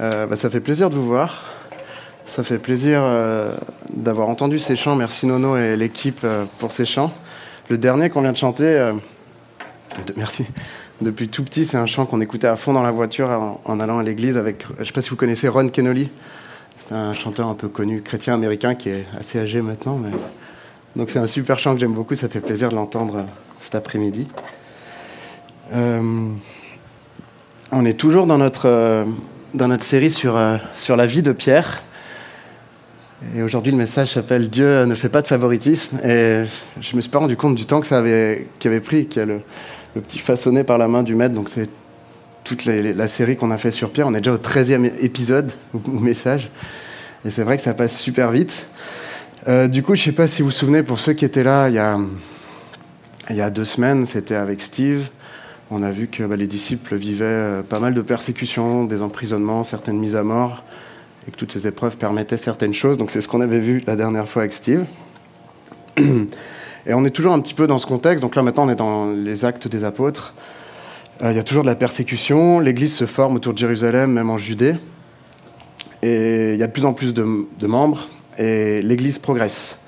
Euh, bah, ça fait plaisir de vous voir. Ça fait plaisir euh, d'avoir entendu ces chants. Merci Nono et l'équipe euh, pour ces chants. Le dernier qu'on vient de chanter, merci. Depuis tout petit, c'est un chant qu'on écoutait à fond dans la voiture en, allant à l'église avec, je ne sais pas si vous connaissez Ron Kenoly. C'est un chanteur un peu connu, chrétien américain, qui est assez âgé maintenant. Donc c'est un super chant que j'aime beaucoup. Ça fait plaisir de l'entendre cet après-midi. on est toujours dans notre dans notre série sur, euh, sur la vie de Pierre. Et aujourd'hui, le message s'appelle Dieu ne fait pas de favoritisme. Et je me suis pas rendu compte du temps que ça avait, qu'il avait pris, qu'il y a le, petit façonné par la main du maître. Donc, c'est toute la série qu'on a fait sur Pierre. On est déjà au 13e épisode, ou, message. Et c'est vrai que ça passe super vite. Euh, du coup, je sais pas si vous vous souvenez, pour ceux qui étaient là il y a, il y a deux semaines, c'était avec Steve on a vu que bah, les disciples vivaient euh, pas mal de persécutions, des emprisonnements, certaines mises à mort, et que toutes ces épreuves permettaient certaines choses. Donc c'est ce qu'on avait vu la dernière fois avec Steve. Et on est toujours un petit peu dans ce contexte. Donc là maintenant on est dans les actes des apôtres. Euh, il y a toujours de la persécution. L'Église se forme autour de Jérusalem, même en Judée. Et il y a de plus en plus de membres. Et l'Église progresse.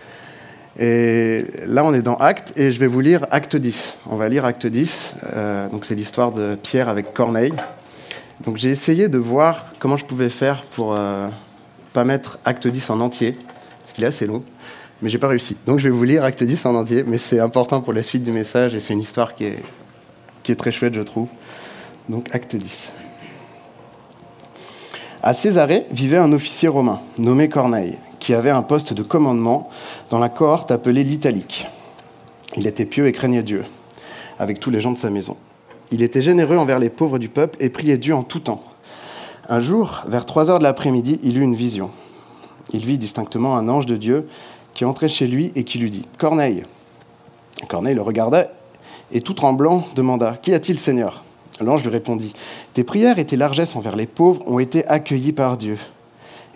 Et là, on est dans Acte, et je vais vous lire Acte 10. On va lire Acte 10. Euh, donc, c'est l'histoire de Pierre avec Corneille. Donc, j'ai essayé de voir comment je pouvais faire pour euh, pas mettre Acte 10 en entier, parce qu'il est assez long, mais j'ai pas réussi. Donc, je vais vous lire Acte 10 en entier, mais c'est important pour la suite du message, et c'est une histoire qui est, qui est très chouette, je trouve. Donc, Acte 10. À Césarée vivait un officier romain nommé Corneille qui avait un poste de commandement dans la cohorte appelée l'Italique. Il était pieux et craignait Dieu, avec tous les gens de sa maison. Il était généreux envers les pauvres du peuple et priait Dieu en tout temps. Un jour, vers 3 heures de l'après-midi, il eut une vision. Il vit distinctement un ange de Dieu qui entrait chez lui et qui lui dit Corneille. Corneille le regarda et tout tremblant demanda Qu'y a-t-il, Seigneur? L'ange lui répondit Tes prières et tes largesses envers les pauvres ont été accueillies par Dieu,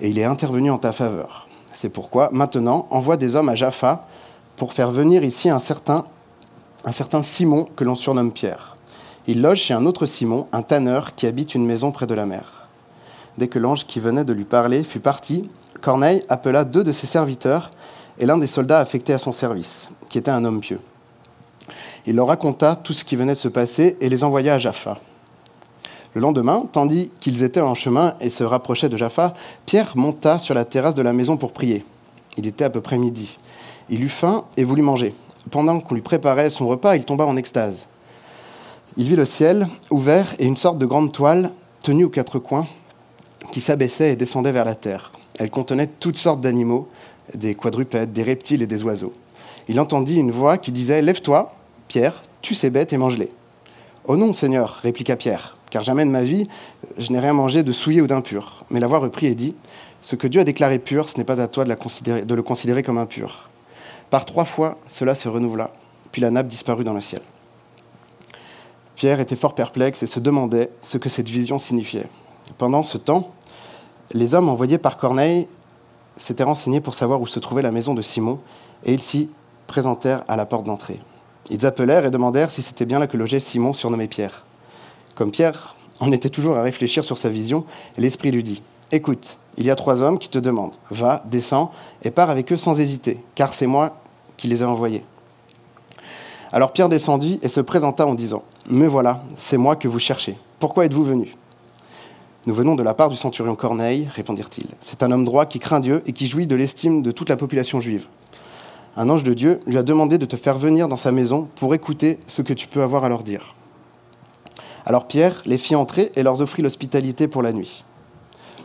et il est intervenu en ta faveur. C'est pourquoi, maintenant, envoie des hommes à Jaffa pour faire venir ici un certain, Simon que l'on surnomme Pierre. Il loge chez un autre Simon, un tanneur qui habite une maison près de la mer. Dès que l'ange qui venait de lui parler fut parti, Corneille appela deux de ses serviteurs et l'un des soldats affectés à son service, qui était un homme pieux. Il leur raconta tout ce qui venait de se passer et les envoya à Jaffa. Le lendemain, tandis qu'ils étaient en chemin et se rapprochaient de Jaffa, Pierre monta sur la terrasse de la maison pour prier. Il était à peu près midi. Il eut faim et voulut manger. Pendant qu'on lui préparait son repas, il tomba en extase. Il vit le ciel ouvert et une sorte de grande toile tenue aux quatre coins qui s'abaissait et descendait vers la terre. Elle contenait toutes sortes d'animaux, des quadrupèdes, des reptiles et des oiseaux. Il entendit une voix qui disait Lève-toi, Pierre, tue ces bêtes et mange-les. Oh non, Seigneur, répliqua Pierre car jamais de ma vie, je n'ai rien mangé de souillé ou d'impur. Mais la voix reprit et dit, ce que Dieu a déclaré pur, ce n'est pas à toi de, de, le considérer comme impur. Par trois fois, cela se renouvela, puis la nappe disparut dans le ciel. Pierre était fort perplexe et se demandait ce que cette vision signifiait. Pendant ce temps, les hommes envoyés par Corneille s'étaient renseignés pour savoir où se trouvait la maison de Simon, et ils s'y présentèrent à la porte d'entrée. Ils appelèrent et demandèrent si c'était bien là que logeait Simon, surnommé Pierre. Comme Pierre en était toujours à réfléchir sur sa vision, l'Esprit lui dit, Écoute, il y a trois hommes qui te demandent, va, descends, et pars avec eux sans hésiter, car c'est moi qui les ai envoyés. Alors Pierre descendit et se présenta en disant, Me voilà, c'est moi que vous cherchez. Pourquoi êtes-vous venu Nous venons de la part du centurion Corneille, répondirent-ils. C'est un homme droit qui craint Dieu et qui jouit de l'estime de toute la population juive. Un ange de Dieu lui a demandé de te faire venir dans sa maison pour écouter ce que tu peux avoir à leur dire. Alors Pierre les fit entrer et leur offrit l'hospitalité pour la nuit.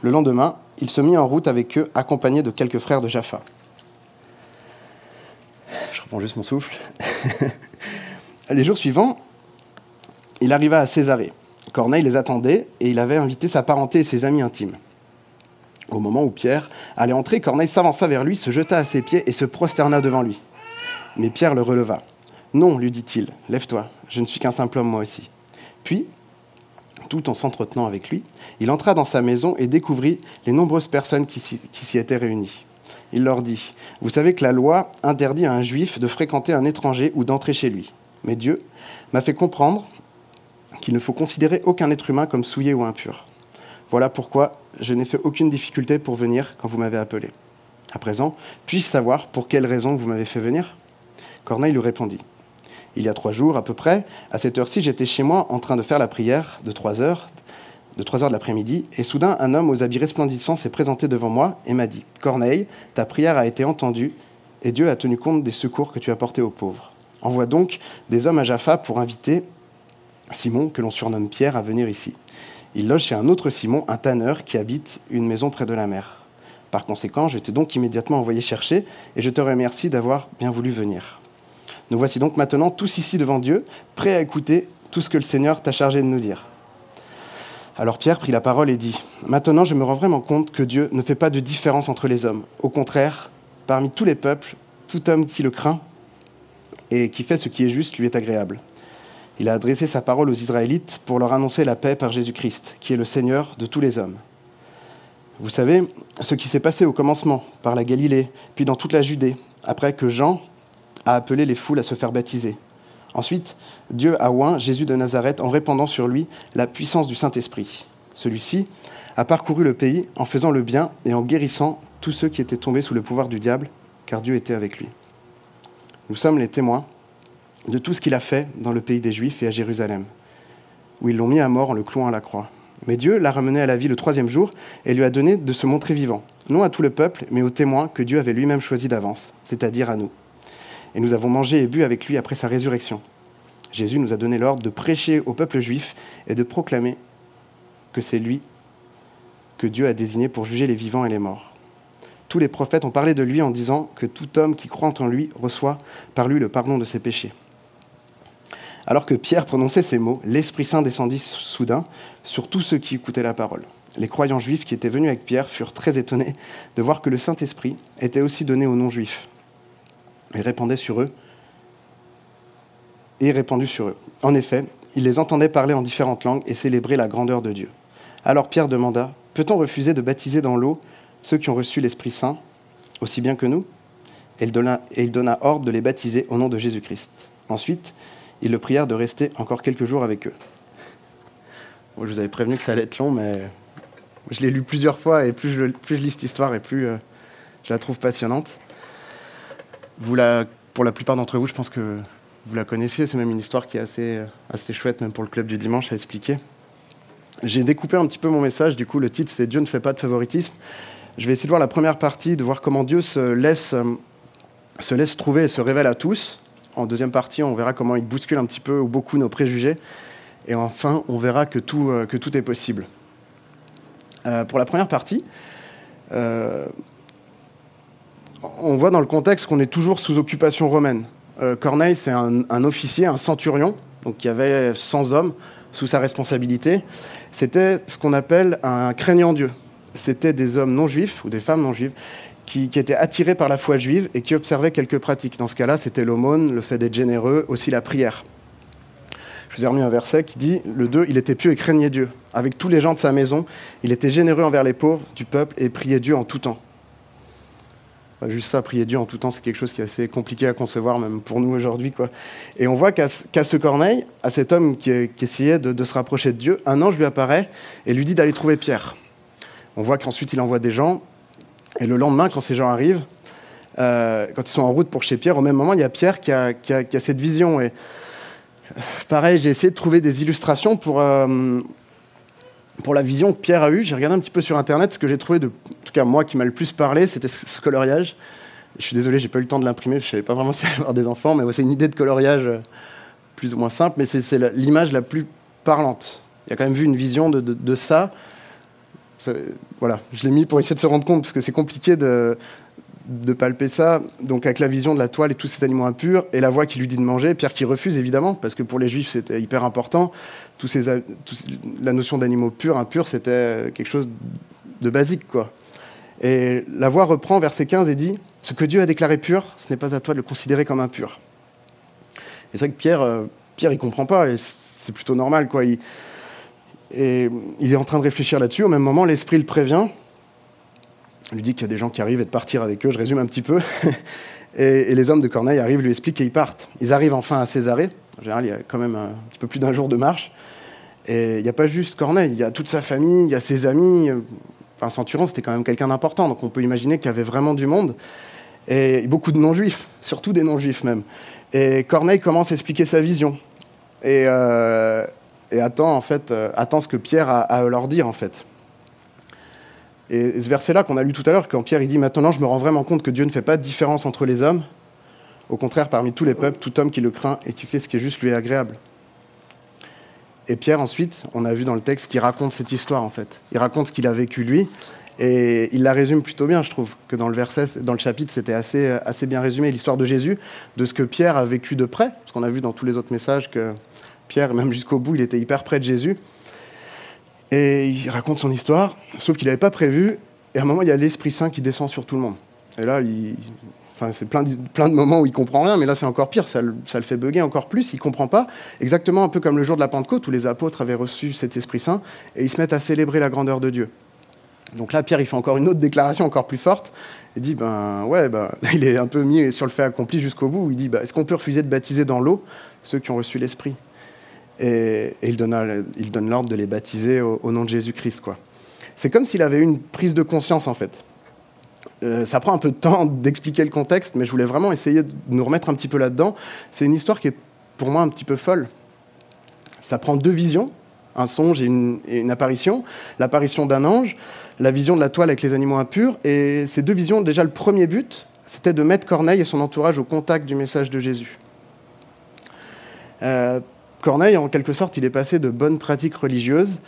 Le lendemain, il se mit en route avec eux, accompagné de quelques frères de Jaffa. Je reprends juste mon souffle. les jours suivants, il arriva à Césarée. Corneille les attendait et il avait invité sa parenté et ses amis intimes. Au moment où Pierre allait entrer, Corneille s'avança vers lui, se jeta à ses pieds et se prosterna devant lui. Mais Pierre le releva. Non, lui dit-il, lève-toi, je ne suis qu'un simple homme moi aussi. Puis, tout en s'entretenant avec lui, il entra dans sa maison et découvrit les nombreuses personnes qui s'y étaient réunies. Il leur dit, Vous savez que la loi interdit à un juif de fréquenter un étranger ou d'entrer chez lui. Mais Dieu m'a fait comprendre qu'il ne faut considérer aucun être humain comme souillé ou impur. Voilà pourquoi je n'ai fait aucune difficulté pour venir quand vous m'avez appelé. À présent, puis-je savoir pour quelle raison vous m'avez fait venir? Corneille lui répondit. Il y a trois jours à peu près, à cette heure-ci, j'étais chez moi en train de faire la prière de trois heures, de heures de l'après-midi, et soudain un homme aux habits resplendissants s'est présenté devant moi et m'a dit Corneille, ta prière a été entendue, et Dieu a tenu compte des secours que tu as portés aux pauvres. Envoie donc des hommes à Jaffa pour inviter Simon, que l'on surnomme Pierre, à venir ici. Il loge chez un autre Simon, un tanneur, qui habite une maison près de la mer. Par conséquent, je t'ai donc immédiatement envoyé chercher, et je te remercie d'avoir bien voulu venir. Nous voici donc maintenant tous ici devant Dieu, prêts à écouter tout ce que le Seigneur t'a chargé de nous dire. Alors Pierre prit la parole et dit, Maintenant je me rends vraiment compte que Dieu ne fait pas de différence entre les hommes. Au contraire, parmi tous les peuples, tout homme qui le craint et qui fait ce qui est juste lui est agréable. Il a adressé sa parole aux Israélites pour leur annoncer la paix par Jésus-Christ, qui est le Seigneur de tous les hommes. Vous savez ce qui s'est passé au commencement, par la Galilée, puis dans toute la Judée, après que Jean a appelé les foules à se faire baptiser. Ensuite, Dieu a oint Jésus de Nazareth en répandant sur lui la puissance du Saint-Esprit. Celui-ci a parcouru le pays en faisant le bien et en guérissant tous ceux qui étaient tombés sous le pouvoir du diable, car Dieu était avec lui. Nous sommes les témoins de tout ce qu'il a fait dans le pays des Juifs et à Jérusalem, où ils l'ont mis à mort en le clouant à la croix. Mais Dieu l'a ramené à la vie le troisième jour et lui a donné de se montrer vivant, non à tout le peuple, mais aux témoins que Dieu avait lui-même choisis d'avance, c'est-à-dire à nous. Et nous avons mangé et bu avec lui après sa résurrection. Jésus nous a donné l'ordre de prêcher au peuple juif et de proclamer que c'est lui que Dieu a désigné pour juger les vivants et les morts. Tous les prophètes ont parlé de lui en disant que tout homme qui croit en lui reçoit par lui le pardon de ses péchés. Alors que Pierre prononçait ces mots, l'Esprit Saint descendit soudain sur tous ceux qui écoutaient la parole. Les croyants juifs qui étaient venus avec Pierre furent très étonnés de voir que le Saint-Esprit était aussi donné aux non-juifs et répandait sur eux et répandu sur eux. En effet, ils les entendaient parler en différentes langues et célébrer la grandeur de Dieu. Alors Pierre demanda Peut-on refuser de baptiser dans l'eau ceux qui ont reçu l'Esprit Saint aussi bien que nous? Et il, donna, il ordre de les baptiser au nom de Jésus-Christ. Ensuite, ils le prièrent de rester encore quelques jours avec eux. je vous avais prévenu que ça allait être long, mais je l'ai lu plusieurs fois et plus je, plus je, lis cette histoire et plus euh, je la trouve passionnante. Pour la plupart d'entre vous, je pense que vous la connaissiez. C'est même une histoire qui est assez, assez chouette, même pour le club du dimanche, à expliquer. J'ai découpé un petit peu mon message. Du coup, le titre, c'est Dieu ne fait pas de favoritisme. Je vais essayer de voir la première partie, de voir comment Dieu se laisse, se laisse trouver et se révèle à tous. En deuxième partie, on verra comment il bouscule un petit peu ou beaucoup nos préjugés. Et enfin, on verra que tout, euh, que tout est possible. Euh, pour la première partie, euh, on voit dans le contexte qu'on est toujours sous occupation romaine. Euh, Corneille, c'est un, officier, un centurion, donc qui avait 100 hommes sous sa responsabilité. C'était ce qu'on appelle un craignant Dieu. C'était des hommes non juifs ou des femmes non juives qui, qui, étaient attirés par la foi juive et qui observaient quelques pratiques. Dans ce cas-là, c'était l'aumône, le fait d'être généreux, aussi la prière. Je vous ai remis un verset qui dit, le 2, il était pieux et craignait Dieu. Avec tous les gens de sa maison, il était généreux envers les pauvres du peuple et priait Dieu en tout temps. Juste ça, prier Dieu en tout temps, c'est quelque chose qui est assez compliqué à concevoir, même pour nous aujourd'hui. Quoi. Et on voit qu'à, ce Corneille, à cet homme qui, essayait de, se rapprocher de Dieu, un ange lui apparaît et lui dit d'aller trouver Pierre. On voit qu'ensuite il envoie des gens et le lendemain, quand ces gens arrivent, euh, quand ils sont en route pour chez Pierre, au même moment, il y a Pierre qui a, cette vision. Et pareil, j'ai essayé de trouver des illustrations pour, euh, pour la vision que Pierre a eue. J'ai regardé un petit peu sur Internet. Ce que j'ai trouvé, en tout cas moi, qui m'a le plus parlé, c'était ce coloriage. Je suis désolé, j'ai pas eu le temps de l'imprimer. Je savais pas vraiment si j'allais avoir des enfants, mais c'est une idée de coloriage euh, plus ou moins simple, mais c'est l'image la plus parlante. Il y a quand même vu une vision de ça ça, voilà, je l'ai mis pour essayer de se rendre compte, parce que c'est compliqué de, de palper ça. Donc avec la vision de la toile et tous ces animaux impurs, et la voix qui lui dit de manger, Pierre qui refuse évidemment, parce que pour les juifs c'était hyper important. Tous ces, la notion d'animaux purs, impurs, c'était quelque chose de basique. quoi. Et la voix reprend verset 15 et dit Ce que Dieu a déclaré pur, ce n'est pas à toi de le considérer comme impur. Et c'est vrai que Pierre, euh, Pierre il comprend pas, et c'est plutôt normal. quoi. Et il est en train de réfléchir là-dessus. Au même moment, l'esprit le prévient. Lui dit qu'il y a des gens qui arrivent et de partir avec eux. Je résume un petit peu. et, les hommes de Corneille arrivent, lui expliquent et ils partent. Ils arrivent enfin à Césarée. En général, il y a quand même un petit peu plus d'un jour de marche. Et il n'y a pas juste Corneille, il y a toute sa famille, il y a ses amis. Enfin, Centurion, c'était quand même quelqu'un d'important, donc on peut imaginer qu'il y avait vraiment du monde. Et beaucoup de non-juifs, surtout des non-juifs même. Et Corneille commence à expliquer sa vision. Et, euh, attend, en fait, euh, attend ce que Pierre a à leur dire, en fait. Et ce verset-là qu'on a lu tout à l'heure, quand Pierre il dit Maintenant, je me rends vraiment compte que Dieu ne fait pas de différence entre les hommes. Au contraire, parmi tous les peuples, tout homme qui le craint et qui fait ce qui est juste lui est agréable. Et Pierre, ensuite, on a vu dans le texte qu'il raconte cette histoire, en fait. Il raconte ce qu'il a vécu lui, et il la résume plutôt bien, je trouve, que dans le verset, dans le chapitre, c'était assez, assez bien résumé, l'histoire de Jésus, de ce que Pierre a vécu de près, parce qu'on a vu dans tous les autres messages que Pierre, même jusqu'au bout, il était hyper près de Jésus. Et il raconte son histoire, sauf qu'il n'avait pas prévu, et à un moment, il y a l'Esprit Saint qui descend sur tout le monde. Et là, Enfin, c'est plein de, moments où il comprend rien, mais là c'est encore pire, ça le, fait bugger encore plus, il comprend pas. Exactement un peu comme le jour de la Pentecôte où les apôtres avaient reçu cet Esprit Saint et ils se mettent à célébrer la grandeur de Dieu. Donc là, Pierre, il fait encore une autre déclaration encore plus forte. Il dit, ben ouais, ben, il est un peu mis sur le fait accompli jusqu'au bout. Où il dit, ben, est-ce qu'on peut refuser de baptiser dans l'eau ceux qui ont reçu l'Esprit? Et, il donne, l'ordre de les baptiser au, nom de Jésus-Christ. C'est comme s'il avait eu une prise de conscience, en fait. Euh, ça prend un peu de temps d'expliquer le contexte, mais je voulais vraiment essayer de nous remettre un petit peu là-dedans. C'est une histoire qui est pour moi un petit peu folle. Ça prend deux visions, un songe et une, et une apparition. L'apparition d'un ange, la vision de la toile avec les animaux impurs. Et ces deux visions, déjà le premier but, c'était de mettre Corneille et son entourage au contact du message de Jésus. Euh, Corneille, en quelque sorte, il est passé de bonnes pratiques religieuses,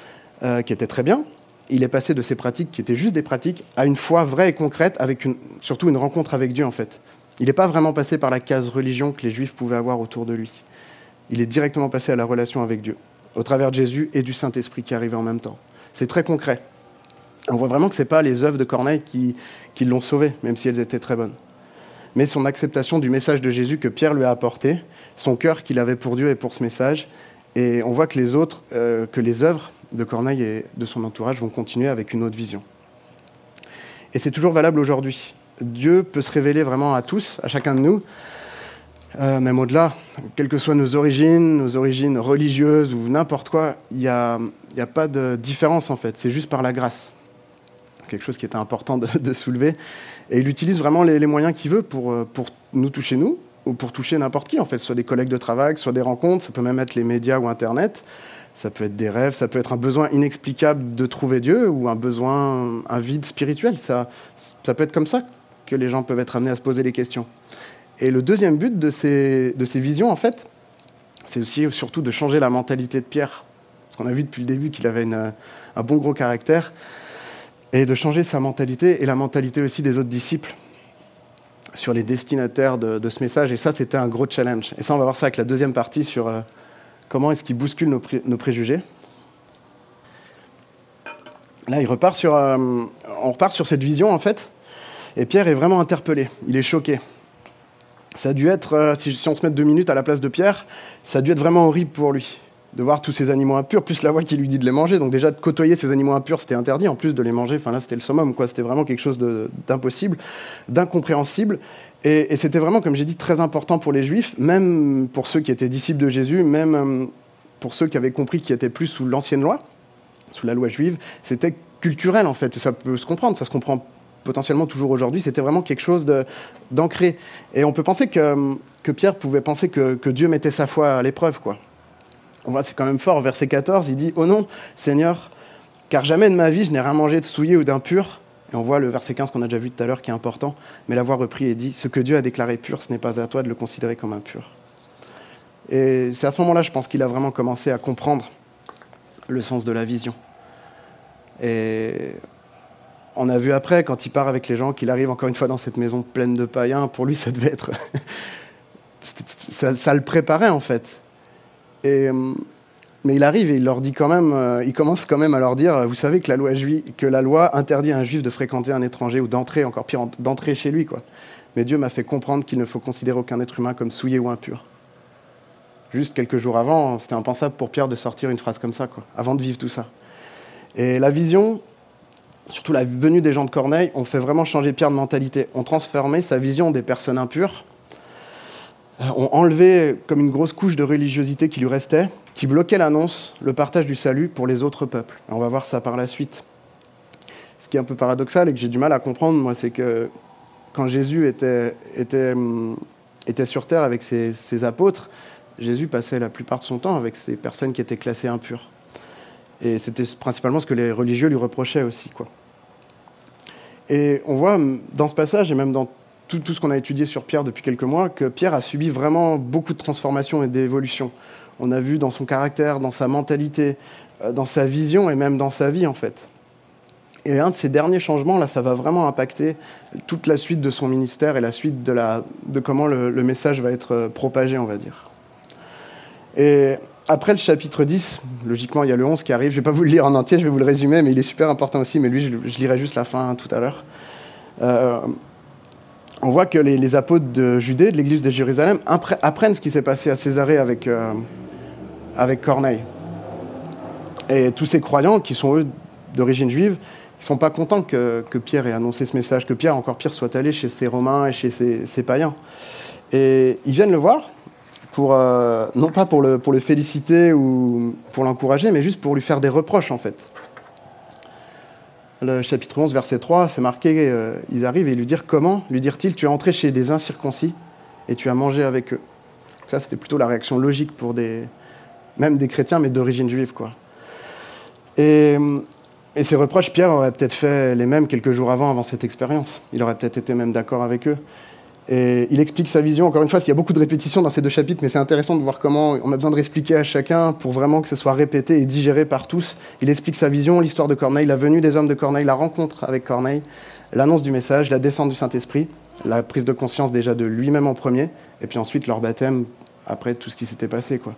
euh, qui étaient très bien, il est passé de ces pratiques qui étaient juste des pratiques à une foi vraie et concrète, avec surtout une rencontre avec Dieu en fait. Il n'est pas vraiment passé par la case religion que les Juifs pouvaient avoir autour de lui. Il est directement passé à la relation avec Dieu, au travers de Jésus et du Saint-Esprit qui arrivaient en même temps. C'est très concret. On voit vraiment que ce n'est pas les œuvres de Corneille qui l'ont sauvé, même si elles étaient très bonnes. Mais son acceptation du message de Jésus que Pierre lui a apporté, son cœur qu'il avait pour Dieu et pour ce message, et on voit que les autres, euh, que les œuvres de Corneille et de son entourage vont continuer avec une autre vision. Et c'est toujours valable aujourd'hui. Dieu peut se révéler vraiment à tous, à chacun de nous, euh, même au-delà, quelles que soient nos origines, nos origines religieuses ou n'importe quoi, il n'y a, a, pas de différence en fait, c'est juste par la grâce. Quelque chose qui était important de, de soulever. Et il utilise vraiment les, moyens qu'il veut pour, euh, pour nous toucher nous, ou pour toucher n'importe qui en fait, soit des collègues de travail, soit des rencontres, ça peut même être les médias ou Internet. Ça peut être des rêves, ça peut être un besoin inexplicable de trouver Dieu ou un besoin, un vide spirituel. Ça, ça peut être comme ça que les gens peuvent être amenés à se poser les questions. Et le deuxième but de ces, de ces visions, en fait, c'est aussi surtout de changer la mentalité de Pierre. Parce qu'on a vu depuis le début qu'il avait un bon gros caractère. Et de changer sa mentalité et la mentalité aussi des autres disciples sur les destinataires de, ce message. Et ça, c'était un gros challenge. Et ça, on va voir ça avec la deuxième partie sur euh, comment est-ce qu'il bouscule nos, pré nos, préjugés. Là, il repart sur, euh, on repart sur cette vision, en fait, et Pierre est vraiment interpellé, il est choqué. Ça a dû être, euh, si, on se met deux minutes à la place de Pierre, ça a dû être vraiment horrible pour lui, de voir tous ces animaux impurs, plus la voix qui lui dit de les manger. Donc déjà, de côtoyer ces animaux impurs, c'était interdit, en plus de les manger, enfin là, c'était le summum. C'était vraiment quelque chose d'impossible, d'incompréhensible. Et, c'était vraiment, comme j'ai dit, très important pour les Juifs, même pour ceux qui étaient disciples de Jésus, même euh, pour ceux qui avaient compris qu'ils étaient plus sous l'ancienne loi, sous la loi juive. C'était culturel, en fait, ça peut se comprendre, ça se comprend potentiellement toujours aujourd'hui. C'était vraiment quelque chose d'ancré. Et on peut penser que, que Pierre pouvait penser que, que, Dieu mettait sa foi à l'épreuve, quoi. On voit, c'est quand même fort. Verset 14, il dit Oh non, Seigneur, car jamais de ma vie je n'ai rien mangé de souillé ou d'impur. Et on voit le verset 15 qu'on a déjà vu tout à l'heure qui est important, mais la voix repris et dit Ce que Dieu a déclaré pur, ce n'est pas à toi de le considérer comme impur. Et c'est à ce moment-là, je pense qu'il a vraiment commencé à comprendre le sens de la vision. Et on a vu après, quand il part avec les gens, qu'il arrive encore une fois dans cette maison pleine de païens. Pour lui, ça devait être. ça, ça, le préparait en fait. Et, mais il arrive et il leur dit quand même, euh, il commence quand même à leur dire, vous savez que la loi, que la loi interdit à un juif de fréquenter un étranger ou d'entrer, encore pire, d'entrer chez lui. Mais Dieu m'a fait comprendre qu'il ne faut considérer aucun être humain comme souillé ou impur. Juste quelques jours avant, c'était impensable pour Pierre de sortir une phrase comme ça, avant de vivre tout ça. Et la vision, surtout la venue des gens de Corneille, ont fait vraiment changer Pierre de mentalité. On transformé sa vision des personnes impures, ont enlevé comme une grosse couche de religiosité qui lui restait, qui bloquait l'annonce, le partage du salut pour les autres peuples. on va voir ça par la suite. Ce qui est un peu paradoxal et que j'ai du mal à comprendre, moi, c'est que quand Jésus était, était, hum, était sur terre avec ses, ses, apôtres, Jésus passait la plupart de son temps avec ces personnes qui étaient classées impures. Et c'était principalement ce que les religieux lui reprochaient aussi. Quoi. Et on voit hum, dans ce passage, et même dans tout, ce qu'on a étudié sur Pierre depuis quelques mois, que Pierre a subi vraiment beaucoup de transformations et d'évolutions. On a vu dans son caractère, dans sa mentalité, euh, dans sa vision et même dans sa vie en fait. Et un de ces derniers changements, là, ça va vraiment impacter toute la suite de son ministère et la suite de, la, de comment le, message va être euh, propagé, on va dire. Et après le chapitre 10, logiquement, il y a le 11 qui arrive. Je ne vais pas vous le lire en entier, je vais vous le résumer, mais il est super important aussi. Mais lui, je, je lirai juste la fin tout à l'heure. Euh, on voit que les, apôtres de Judée, de l'église de Jérusalem, apprennent ce qui s'est passé à Césarée avec, euh, avec Corneille. Et tous ces croyants, qui sont eux d'origine juive, ils ne sont pas contents que, que, Pierre ait annoncé ce message, que Pierre, encore pire, soit allé chez ces Romains et chez ces païens. Et ils viennent le voir, pour, euh, non pas pour le, pour le féliciter ou pour l'encourager, mais juste pour lui faire des reproches, en fait. Le chapitre 11, verset 3, c'est marqué, ils arrivent et lui dire comment? Lui dire-t-il, tu es entré chez des incirconcis et tu as mangé avec eux. Ça, c'était plutôt la réaction logique pour des, même des chrétiens, mais d'origine juive, quoi. Et, et ces reproches, Pierre aurait peut-être fait les mêmes quelques jours avant, avant cette expérience. Il aurait peut-être été même d'accord avec eux. Et il explique sa vision. Encore une fois, il y a beaucoup de répétitions dans ces deux chapitres, mais c'est intéressant de voir comment on a besoin de réexpliquer à chacun pour vraiment que ce soit répété et digéré par tous. Il explique sa vision, l'histoire de Corneille, la venue des hommes de Corneille, la rencontre avec Corneille, l'annonce du message, la descente du Saint-Esprit, la prise de conscience déjà de lui-même en premier, et puis ensuite leur baptême après tout ce qui s'était passé. Quoi.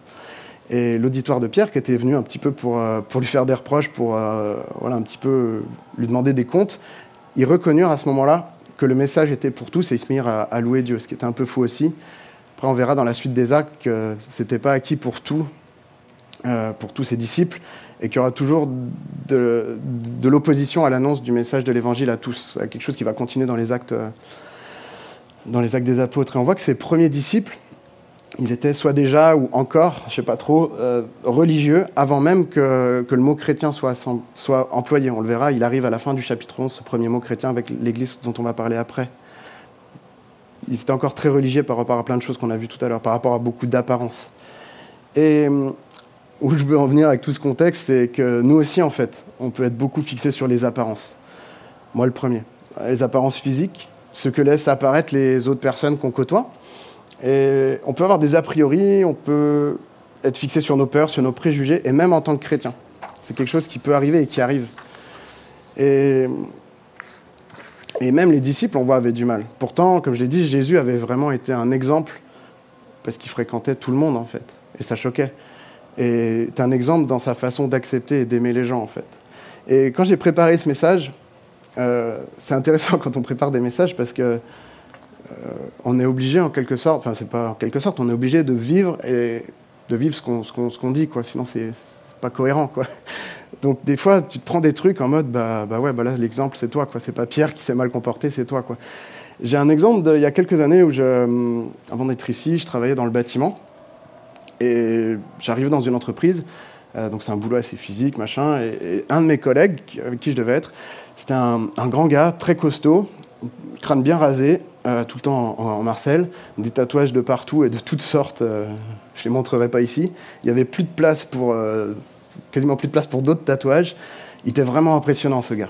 Et l'auditoire de Pierre, qui était venu un petit peu pour, euh, pour lui faire des reproches, pour euh, voilà, un petit peu lui demander des comptes, ils reconnurent à ce moment-là que le message était pour tous et ils se mirent à, louer Dieu, ce qui était un peu fou aussi. Après, on verra dans la suite des actes que ce n'était pas acquis pour tout, euh, pour tous ses disciples, et qu'il y aura toujours de, l'opposition à l'annonce du message de l'évangile à tous. C'est quelque chose qui va continuer dans les actes, dans les actes des apôtres. Et on voit que ces premiers disciples, ils étaient soit déjà ou encore, je ne sais pas trop, euh, religieux avant même que, le mot chrétien soit, soit employé. On le verra, il arrive à la fin du chapitre 11, ce premier mot chrétien avec l'Église dont on va parler après. Ils étaient encore très religieux par rapport à plein de choses qu'on a vues tout à l'heure, par rapport à beaucoup d'apparences. Et euh, où je veux en venir avec tout ce contexte, c'est que nous aussi, en fait, on peut être beaucoup fixé sur les apparences. Moi, le premier. Les apparences physiques, ce que laissent apparaître les autres personnes qu'on côtoie. Et on peut avoir des a priori, on peut être fixé sur nos peurs, sur nos préjugés, et même en tant que chrétien. C'est quelque chose qui peut arriver et qui arrive. Et, même les disciples, on voit, avaient du mal. Pourtant, comme je l'ai dit, Jésus avait vraiment été un exemple, parce qu'il fréquentait tout le monde, en fait. Et ça choquait. Et c'est un exemple dans sa façon d'accepter et d'aimer les gens, en fait. Et quand j'ai préparé ce message, euh, c'est intéressant quand on prépare des messages, parce que on est obligé en quelque sorte, enfin c'est pas en quelque sorte, on est obligé de vivre et de vivre ce qu'on qu qu dit, quoi. Sinon c'est pas cohérent, quoi. Donc des fois tu te prends des trucs en mode bah, bah ouais bah là l'exemple c'est toi, quoi. C'est pas Pierre qui s'est mal comporté, c'est toi, quoi. J'ai un exemple de, il y a quelques années où je, avant d'être ici, je travaillais dans le bâtiment et j'arrivais dans une entreprise. Euh, donc c'est un boulot assez physique, machin. Et, et, un de mes collègues avec qui je devais être, c'était un, un grand gars, très costaud, crâne bien rasé, euh, tout le temps en, en, Marcel, des tatouages de partout et de toutes sortes. Euh, je les montrerai pas ici. Il y avait plus de place pour euh, quasiment plus de place pour d'autres tatouages. Il était vraiment impressionnant ce gars.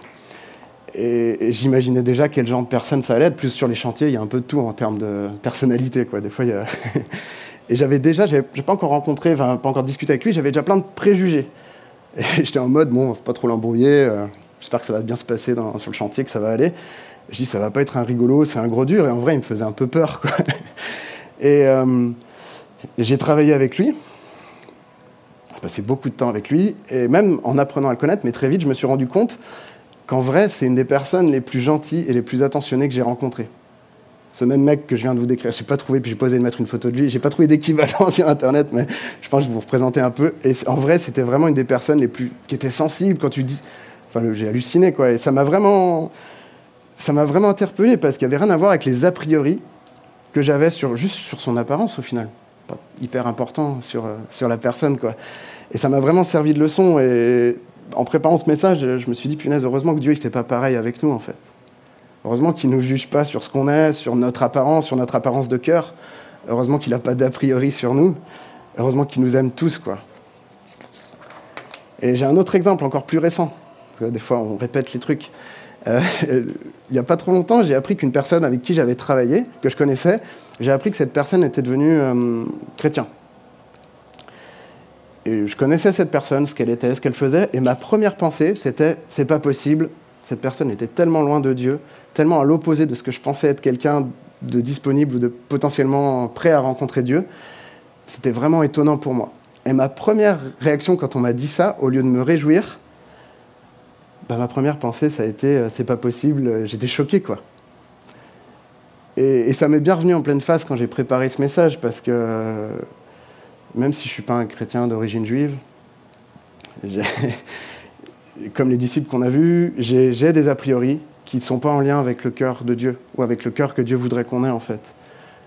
Et, j'imaginais déjà quel genre de personne ça allait être. Plus sur les chantiers, il y a un peu de tout en termes de personnalité, quoi. Des fois, et j'avais déjà, j'ai pas encore rencontré, enfin pas encore discuté avec lui, j'avais déjà plein de préjugés. Et j'étais en mode bon, faut pas trop l'embrouiller. J'espère que ça va bien se passer sur le chantier, que ça va aller. Je dis, ça va pas être un rigolo, c'est un gros dur. Et en vrai, il me faisait un peu peur. Quoi. Et, euh, j'ai travaillé avec lui. J'ai passé beaucoup de temps avec lui. Et même en apprenant à le connaître, mais très vite, je me suis rendu compte qu'en vrai, c'est une des personnes les plus gentilles et les plus attentionnées que j'ai rencontrées. Ce même mec que je viens de vous décrire, je n'ai pas trouvé, puis j'ai posé de mettre une photo de lui, j'ai pas trouvé d'équivalent sur Internet, mais je pense que je vous représenter un peu. Et en vrai, c'était vraiment une des personnes les plus qui était sensible quand tu dis. Enfin, j'ai halluciné, quoi. Et ça m'a vraiment ça m'a vraiment interpellé parce qu'il n'y avait rien à voir avec les a priori que j'avais juste sur son apparence au final. pas hyper important sur, sur la personne. Quoi. Et ça m'a vraiment servi de leçon. Et en préparant ce message, je me suis dit, punaise, heureusement que Dieu ne fait pas pareil avec nous, en fait. Heureusement qu'il ne nous juge pas sur ce qu'on est, sur notre apparence, sur notre apparence de cœur. Heureusement qu'il n'a pas d'a priori sur nous. Heureusement qu'il nous aime tous, quoi. Et j'ai un autre exemple encore plus récent. Parce que des fois, on répète les trucs. Euh, il n'y a pas trop longtemps, j'ai appris qu'une personne avec qui j'avais travaillé, que je connaissais, j'ai appris que cette personne était devenue euh, chrétien. Et je connaissais cette personne, ce qu'elle était, ce qu'elle faisait, et ma première pensée, c'était c'est pas possible, cette personne était tellement loin de Dieu, tellement à l'opposé de ce que je pensais être quelqu'un de disponible ou de potentiellement prêt à rencontrer Dieu. C'était vraiment étonnant pour moi. Et ma première réaction quand on m'a dit ça, au lieu de me réjouir, bah, ma première pensée, ça a été euh, c'est pas possible, j'étais choqué quoi. Et, ça m'est bien revenu en pleine face quand j'ai préparé ce message parce que même si je suis pas un chrétien d'origine juive, comme les disciples qu'on a vus, j'ai des a priori qui ne sont pas en lien avec le cœur de Dieu ou avec le cœur que Dieu voudrait qu'on ait en fait,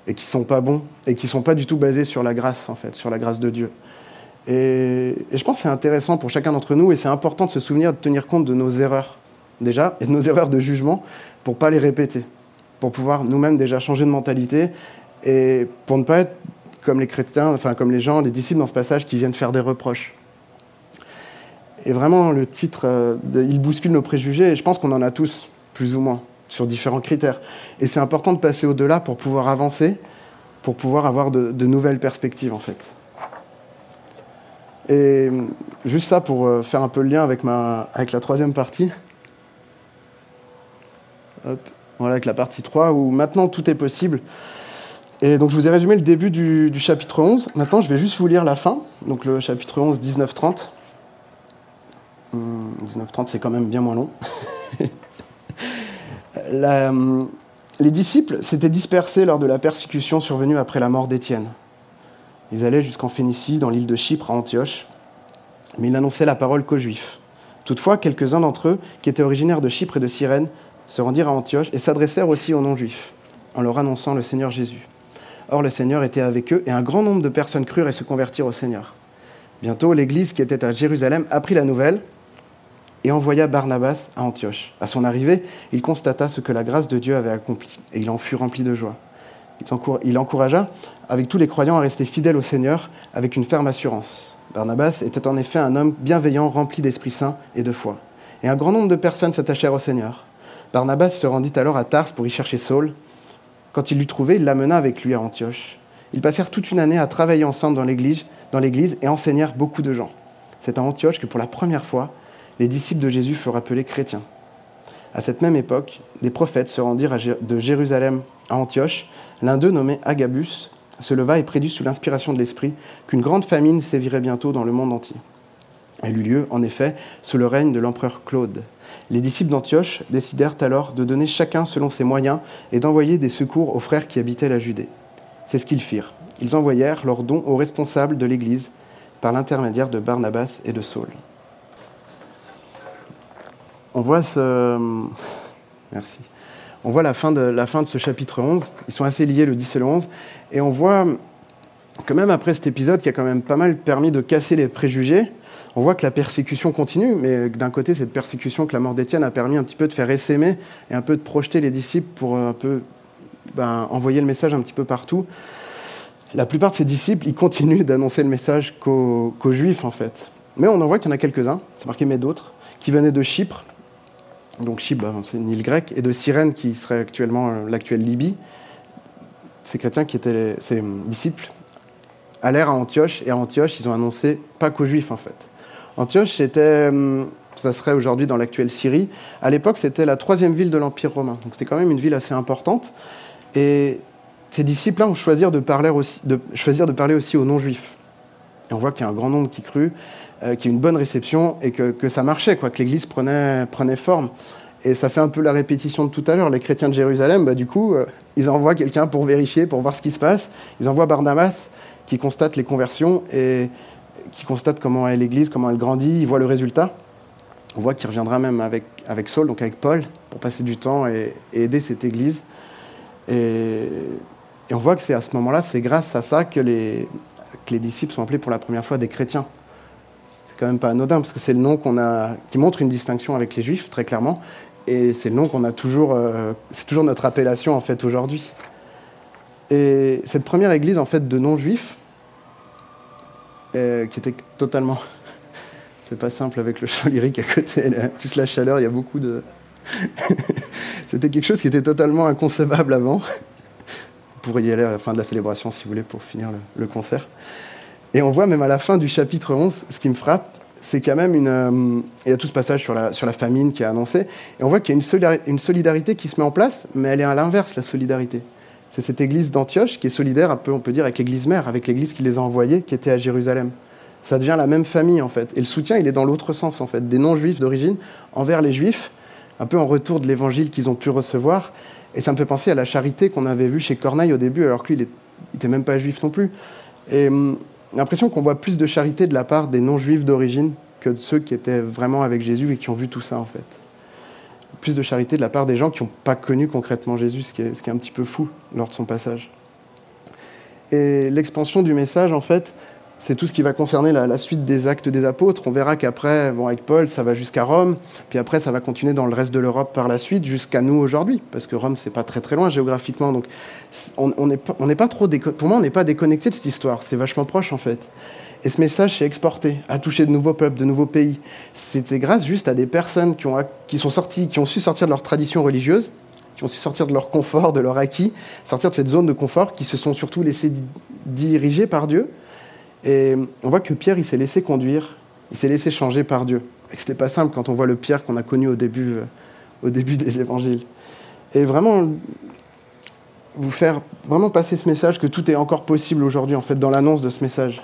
et qui sont pas bons et qui sont pas du tout basés sur la grâce en fait, sur la grâce de Dieu. Et, je pense que c'est intéressant pour chacun d'entre nous et c'est important de se souvenir de tenir compte de nos erreurs déjà et de nos erreurs de jugement pour pas les répéter, pour pouvoir nous-mêmes déjà changer de mentalité et pour ne pas être comme les chrétiens, enfin comme les gens, les disciples dans ce passage qui viennent faire des reproches. Et vraiment, le titre, euh, il bouscule nos préjugés et je pense qu'on en a tous plus ou moins, sur différents critères. Et c'est important de passer au-delà pour pouvoir avancer, pour pouvoir avoir de, nouvelles perspectives, en fait. Et juste ça pour euh, faire un peu le lien avec, ma, avec la troisième partie. voilà, avec la partie 3, où maintenant tout est possible. Et donc je vous ai résumé le début du, chapitre 11. Maintenant, je vais juste vous lire la fin. Donc le chapitre 11, 19-30. 19-30, hum, c'est quand même bien moins long. les disciples s'étaient dispersés lors de la persécution survenue après la mort d'Étienne. Ils allaient jusqu'en Phénicie, dans l'île de Chypre, à Antioche, mais ils n'annonçaient la parole qu'aux Juifs. Toutefois, quelques-uns d'entre eux, qui étaient originaires de Chypre et de Cyrène, se rendirent à Antioche et s'adressèrent aussi aux non-juifs, en leur annonçant le Seigneur Jésus. Or, le Seigneur était avec eux, et un grand nombre de personnes crurent et se convertirent au Seigneur. Bientôt, l'Église qui était à Jérusalem apprit la nouvelle et envoya Barnabas à Antioche. À son arrivée, il constata ce que la grâce de Dieu avait accompli, et il en fut rempli de joie. Il encouragea avec tous les croyants à rester fidèles au Seigneur avec une ferme assurance. Barnabas était en effet un homme bienveillant, rempli d'Esprit Saint et de foi. Et un grand nombre de personnes s'attachèrent au Seigneur. Barnabas se rendit alors à Tars pour y chercher Saul. Quand il l'eut trouvé, il l'amena avec lui à Antioche. Ils passèrent toute une année à travailler ensemble dans l'église, dans l'église et enseignèrent beaucoup de gens. C'est à Antioche que pour la première fois, les disciples de Jésus furent appelés chrétiens. À cette même époque, des prophètes se rendirent de Jérusalem à Antioche. L'un d'eux, nommé Agabus, se leva et prédit sous l'inspiration de l'Esprit qu'une grande famine sévirait bientôt dans le monde entier. Elle eut lieu, en effet, sous le règne de l'empereur Claude. Les disciples d'Antioche décidèrent alors de donner chacun selon ses moyens et d'envoyer des secours aux frères qui habitaient la Judée. C'est ce qu'ils firent. Ils envoyèrent leurs dons aux responsables de l'Église par l'intermédiaire de Barnabas et de Saul on voit ce... Merci. On voit la fin, de, ce chapitre 11. Ils sont assez liés, le 10 et le 11. Et on voit que même après cet épisode, qui a quand même pas mal permis de casser les préjugés, on voit que la persécution continue, mais d'un côté, cette persécution que la mort d'Étienne a permis un petit peu de faire essaimer et un peu de projeter les disciples pour un peu ben, envoyer le message un petit peu partout. La plupart de ces disciples, ils continuent d'annoncer le message qu'aux Juifs, en fait. Mais on en voit qu'il y en a quelques-uns, c'est marqué mais d'autres, qui venaient de Chypre, donc Chypre, bah, c'est une île grecque, et de Cyrène, qui serait actuellement euh, l'actuelle Libye. Ces chrétiens qui étaient ces disciples allèrent à Antioche, et à Antioche, ils ont annoncé pas qu'aux Juifs, en fait. Antioche, c'était, hum, ça serait aujourd'hui dans l'actuelle Syrie. À l'époque, c'était la troisième ville de l'Empire romain. Donc c'était quand même une ville assez importante. Et ces disciples-là ont choisi choisir de parler aussi aux non-juifs. Et on voit qu'il y a un grand nombre qui crut. Euh, qui a une bonne réception et que, que ça marchait, quoi, que l'Église prenait, prenait forme. Et ça fait un peu la répétition de tout à l'heure. Les chrétiens de Jérusalem, bah, du coup, euh, ils envoient quelqu'un pour vérifier, pour voir ce qui se passe. Ils envoient Barnabas qui constate les conversions et qui constate comment est l'Église, comment elle grandit. Il voit le résultat. On voit qu'il reviendra même avec, avec Saul, donc avec Paul, pour passer du temps et, aider cette Église. Et on voit que c'est à ce moment-là, c'est grâce à ça que les, que les disciples sont appelés pour la première fois des chrétiens. C'est quand même pas anodin, parce que c'est le nom qu'on a, qui montre une distinction avec les juifs, très clairement, et c'est le nom qu'on a toujours, euh, c'est toujours notre appellation en fait aujourd'hui. Et cette première église en fait de non-juifs, euh, qui était totalement, c'est pas simple avec le chant lyrique à côté, plus la chaleur, il y a beaucoup de, c'était quelque chose qui était totalement inconcevable avant. Pourriez y aller à la fin de la célébration si vous voulez pour finir le, concert. Et on voit même à la fin du chapitre 11, ce qui me frappe, c'est quand même une. Euh, il y a tout ce passage sur la, sur la famine qui est annoncé, et on voit qu'il y a une solidarité qui se met en place, mais elle est à l'inverse, la solidarité. C'est cette église d'Antioche qui est solidaire, un peu, on peut dire, avec l'église mère, avec l'église qui les a envoyés, qui était à Jérusalem. Ça devient la même famille, en fait. Et le soutien, il est dans l'autre sens, en fait, des non-juifs d'origine envers les juifs, un peu en retour de l'évangile qu'ils ont pu recevoir. Et ça me fait penser à la charité qu'on avait vue chez Corneille au début, alors que lui, il n'était même pas juif non plus. Et hum, l'impression qu'on voit plus de charité de la part des non-juifs d'origine que de ceux qui étaient vraiment avec Jésus et qui ont vu tout ça en fait. Plus de charité de la part des gens qui n'ont pas connu concrètement Jésus, ce qui, est, ce qui est un petit peu fou lors de son passage. Et l'expansion du message, en fait, c'est tout ce qui va concerner la, suite des actes des apôtres. On verra qu'après, bon, avec Paul, ça va jusqu'à Rome, puis après, ça va continuer dans le reste de l'Europe par la suite, jusqu'à nous aujourd'hui, parce que Rome, c'est pas très très loin géographiquement. Donc, on n'est pas, trop pour moi, on n'est pas déconnecté de cette histoire. C'est vachement proche en fait. Et ce message s'est exporté, a touché de nouveaux peuples, de nouveaux pays. C'était grâce juste à des personnes qui, ont, qui sont sorties, qui ont su sortir de leur tradition religieuse, qui ont su sortir de leur confort, de leur acquis, sortir de cette zone de confort, qui se sont surtout laissés diriger par Dieu et on voit que Pierre, il s'est laissé conduire, il s'est laissé changer par Dieu. Et que c'était pas simple quand on voit le Pierre qu'on a connu au début, euh, au début des évangiles. Et vraiment, vous faire vraiment passer ce message que tout est encore possible aujourd'hui, en fait, dans l'annonce de ce message.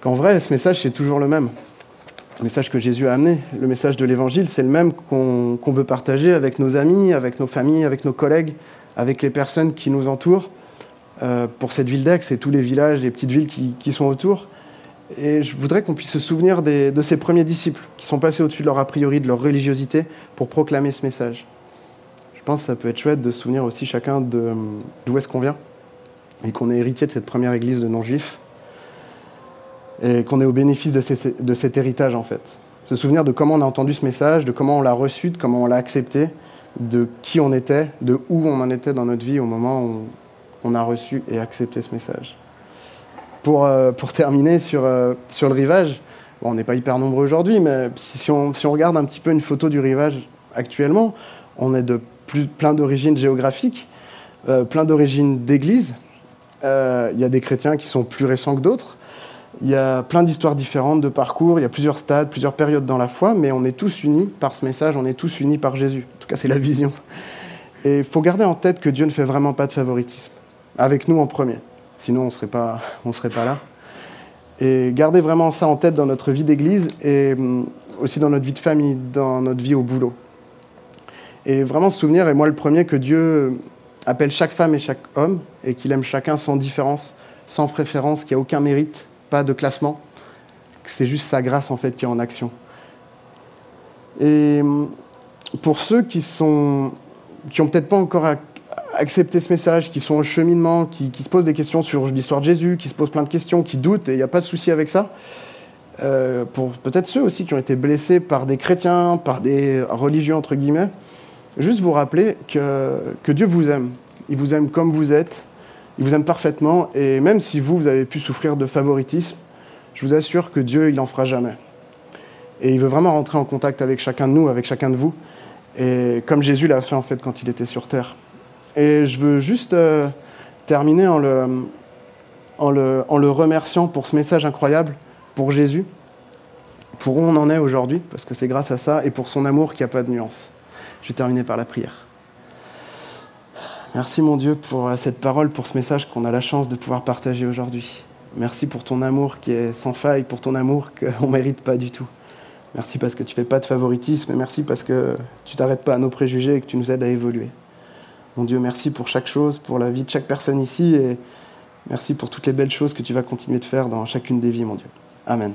Qu'en vrai, ce message, c'est toujours le même. Le message que Jésus a amené, le message de l'évangile, c'est le même qu'on veut partager avec nos amis, avec nos familles, avec nos collègues, avec les personnes qui nous entourent. Euh, pour cette ville d'Aix et tous les villages et petites villes qui, sont autour. Et je voudrais qu'on puisse se souvenir de ces premiers disciples qui sont passés au-dessus de leur a priori, de leur religiosité, pour proclamer ce message. Je pense que ça peut être chouette de se souvenir aussi chacun d'où est-ce qu'on vient et qu'on est héritier de cette première église de non-juifs et qu'on est au bénéfice de, de, cet héritage en fait. Se souvenir de comment on a entendu ce message, de comment on l'a reçu, de comment on l'a accepté, de qui on était, de où on en était dans notre vie au moment où on a reçu et accepté ce message. Pour, euh, pour terminer sur, euh, sur le rivage, on n'est pas hyper nombreux aujourd'hui, mais si on, si on, regarde un petit peu une photo du rivage actuellement, on est de plus, plein d'origines géographiques, euh, plein d'origines d'églises. Il y a des chrétiens qui sont plus récents que d'autres. Il y a plein d'histoires différentes, de parcours, il y a plusieurs stades, plusieurs périodes dans la foi, mais on est tous unis par ce message, on est tous unis par Jésus. En tout cas, c'est la vision. Et il faut garder en tête que Dieu ne fait vraiment pas de favoritisme avec nous en premier. Sinon, on ne serait, pas, là. Et garder vraiment ça en tête dans notre vie d'église et hum, aussi dans notre vie de famille, dans notre vie au boulot. Et vraiment se souvenir, et moi le premier, que Dieu appelle chaque femme et chaque homme et qu'il aime chacun sans différence, sans préférence, qu'il n'y a aucun mérite, pas de classement. C'est juste sa grâce en fait qui est en action. Et hum, pour ceux qui sont qui n'ont peut-être pas encore accepter ce message, qui sont en cheminement, qui, se posent des questions sur l'histoire de Jésus, qui se posent plein de questions, qui doutent, et il n'y a pas de souci avec ça. Euh, pour peut-être ceux aussi qui ont été blessés par des chrétiens, par des religieux, entre guillemets, juste vous rappeler que, que Dieu vous aime. Il vous aime comme vous êtes, il vous aime parfaitement, et même si vous, vous avez pu souffrir de favoritisme, je vous assure que Dieu, il n'en fera jamais. Et il veut vraiment rentrer en contact avec chacun de nous, avec chacun de vous, et comme Jésus l'a fait en fait quand il était sur terre. Et je veux juste euh, terminer en le, en, le, en le remerciant pour ce message incroyable, pour Jésus, pour où on en est aujourd'hui, parce que c'est grâce à ça, et pour son amour qui n'a pas de nuance. Je vais terminer par la prière. Merci mon Dieu pour euh, cette parole, pour ce message qu'on a la chance de pouvoir partager aujourd'hui. Merci pour ton amour qui est sans faille, pour ton amour qu'on ne mérite pas du tout. Merci parce que tu ne fais pas de favoritisme merci parce que tu t'arrêtes pas à nos préjugés et que tu nous aides à évoluer. Mon Dieu, merci pour chaque chose, pour la vie de chaque personne ici et merci pour toutes les belles choses que tu vas continuer de faire dans chacune des vies, mon Dieu. Amen.